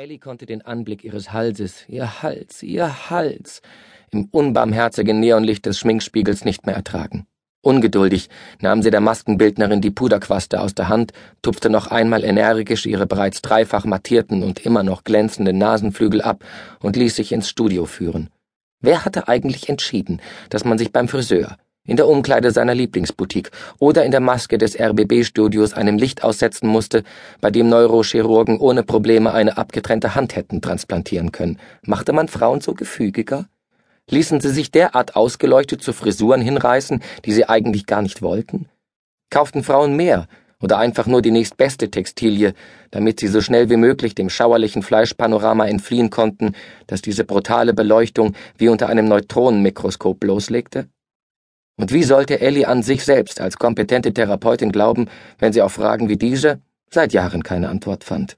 Ellie konnte den Anblick ihres Halses, ihr Hals, ihr Hals, im unbarmherzigen Neonlicht des Schminkspiegels nicht mehr ertragen. Ungeduldig nahm sie der Maskenbildnerin die Puderquaste aus der Hand, tupfte noch einmal energisch ihre bereits dreifach mattierten und immer noch glänzenden Nasenflügel ab und ließ sich ins Studio führen. Wer hatte eigentlich entschieden, dass man sich beim Friseur, in der Umkleide seiner Lieblingsboutique oder in der Maske des RBB-Studios einem Licht aussetzen musste, bei dem Neurochirurgen ohne Probleme eine abgetrennte Hand hätten transplantieren können. Machte man Frauen so gefügiger? Ließen sie sich derart ausgeleuchtet zu Frisuren hinreißen, die sie eigentlich gar nicht wollten? Kauften Frauen mehr oder einfach nur die nächstbeste Textilie, damit sie so schnell wie möglich dem schauerlichen Fleischpanorama entfliehen konnten, das diese brutale Beleuchtung wie unter einem Neutronenmikroskop loslegte? Und wie sollte Ellie an sich selbst als kompetente Therapeutin glauben, wenn sie auf Fragen wie diese seit Jahren keine Antwort fand?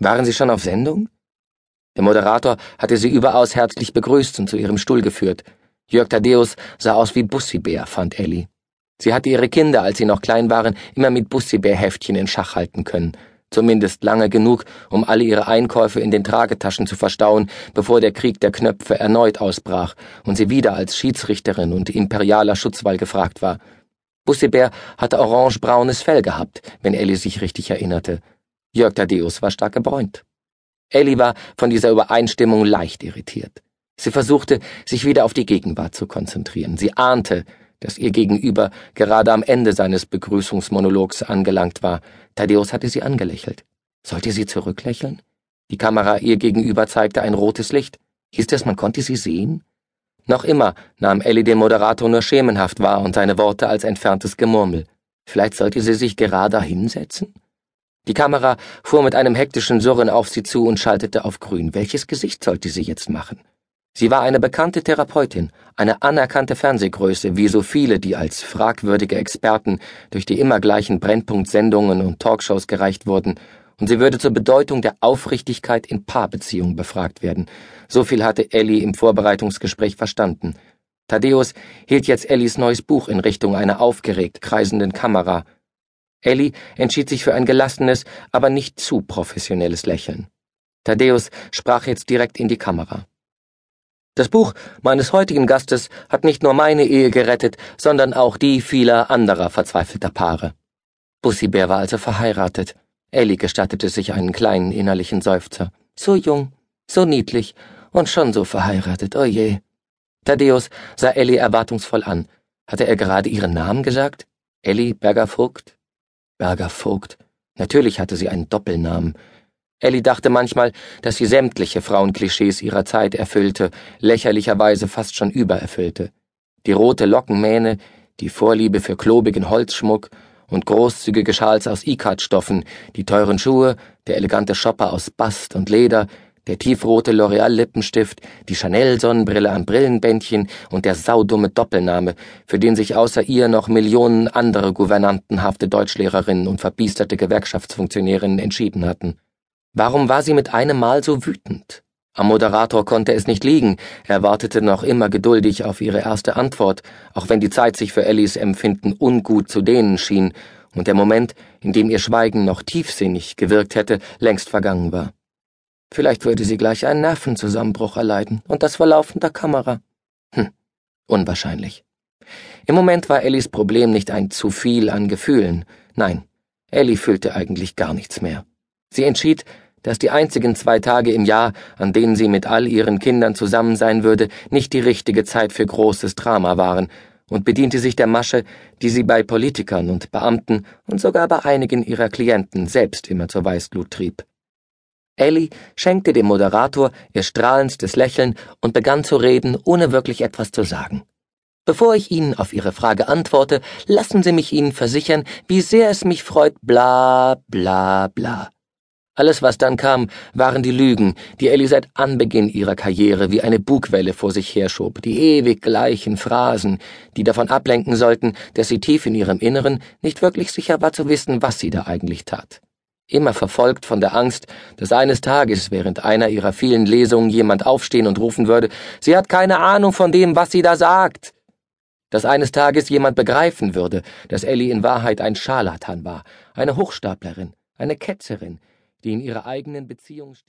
Waren Sie schon auf Sendung? Der Moderator hatte sie überaus herzlich begrüßt und zu ihrem Stuhl geführt. Jörg Thaddeus sah aus wie Bussibär, fand Ellie. Sie hatte ihre Kinder, als sie noch klein waren, immer mit Bussibär-Heftchen in Schach halten können zumindest lange genug, um alle ihre Einkäufe in den Tragetaschen zu verstauen, bevor der Krieg der Knöpfe erneut ausbrach und sie wieder als Schiedsrichterin und imperialer Schutzwall gefragt war. Bussibär hatte orangebraunes Fell gehabt, wenn Ellie sich richtig erinnerte. Jörg Thaddeus war stark gebräunt. Ellie war von dieser Übereinstimmung leicht irritiert. Sie versuchte, sich wieder auf die Gegenwart zu konzentrieren. Sie ahnte, dass ihr Gegenüber gerade am Ende seines Begrüßungsmonologs angelangt war. Thaddeus hatte sie angelächelt. Sollte sie zurücklächeln? Die Kamera ihr gegenüber zeigte ein rotes Licht. Hieß das, man konnte sie sehen? Noch immer nahm Ellie den Moderator nur schemenhaft wahr und seine Worte als entferntes Gemurmel. Vielleicht sollte sie sich gerade hinsetzen? Die Kamera fuhr mit einem hektischen Surren auf sie zu und schaltete auf grün. Welches Gesicht sollte sie jetzt machen? Sie war eine bekannte Therapeutin, eine anerkannte Fernsehgröße, wie so viele, die als fragwürdige Experten durch die immer gleichen Brennpunktsendungen und Talkshows gereicht wurden, und sie würde zur Bedeutung der Aufrichtigkeit in Paarbeziehungen befragt werden. So viel hatte Ellie im Vorbereitungsgespräch verstanden. Thaddeus hielt jetzt Ellies neues Buch in Richtung einer aufgeregt kreisenden Kamera. Ellie entschied sich für ein gelassenes, aber nicht zu professionelles Lächeln. Thaddeus sprach jetzt direkt in die Kamera. Das Buch meines heutigen Gastes hat nicht nur meine Ehe gerettet, sondern auch die vieler anderer verzweifelter Paare. Bussibär war also verheiratet. Ellie gestattete sich einen kleinen innerlichen Seufzer. So jung, so niedlich und schon so verheiratet, oje. Oh Thaddeus sah Ellie erwartungsvoll an. Hatte er gerade ihren Namen gesagt? Ellie Berger Vogt? Berger Vogt. Natürlich hatte sie einen Doppelnamen. Ellie dachte manchmal, dass sie sämtliche Frauenklischees ihrer Zeit erfüllte, lächerlicherweise fast schon übererfüllte. Die rote Lockenmähne, die Vorliebe für klobigen Holzschmuck und großzügige Schals aus Ikat-Stoffen, die teuren Schuhe, der elegante Shopper aus Bast und Leder, der tiefrote L'Oreal-Lippenstift, die Chanel-Sonnenbrille am Brillenbändchen und der saudumme Doppelname, für den sich außer ihr noch Millionen andere gouvernantenhafte Deutschlehrerinnen und verbiesterte Gewerkschaftsfunktionärinnen entschieden hatten. Warum war sie mit einem Mal so wütend? Am Moderator konnte es nicht liegen, er wartete noch immer geduldig auf ihre erste Antwort, auch wenn die Zeit sich für Ellies Empfinden ungut zu dehnen schien und der Moment, in dem ihr Schweigen noch tiefsinnig gewirkt hätte, längst vergangen war. Vielleicht würde sie gleich einen Nervenzusammenbruch erleiden und das vor laufender Kamera. Hm, unwahrscheinlich. Im Moment war Ellies Problem nicht ein zu viel an Gefühlen. Nein, Ellie fühlte eigentlich gar nichts mehr. Sie entschied, dass die einzigen zwei Tage im Jahr, an denen sie mit all ihren Kindern zusammen sein würde, nicht die richtige Zeit für großes Drama waren, und bediente sich der Masche, die sie bei Politikern und Beamten und sogar bei einigen ihrer Klienten selbst immer zur Weißglut trieb. Ellie schenkte dem Moderator ihr strahlendstes Lächeln und begann zu reden, ohne wirklich etwas zu sagen. Bevor ich Ihnen auf Ihre Frage antworte, lassen Sie mich Ihnen versichern, wie sehr es mich freut, bla bla bla. Alles, was dann kam, waren die Lügen, die Ellie seit Anbeginn ihrer Karriere wie eine Bugwelle vor sich herschob, die ewig gleichen Phrasen, die davon ablenken sollten, dass sie tief in ihrem Inneren nicht wirklich sicher war zu wissen, was sie da eigentlich tat. Immer verfolgt von der Angst, dass eines Tages während einer ihrer vielen Lesungen jemand aufstehen und rufen würde, sie hat keine Ahnung von dem, was sie da sagt. Dass eines Tages jemand begreifen würde, dass Ellie in Wahrheit ein Scharlatan war, eine Hochstaplerin, eine Ketzerin, die in ihrer eigenen Beziehung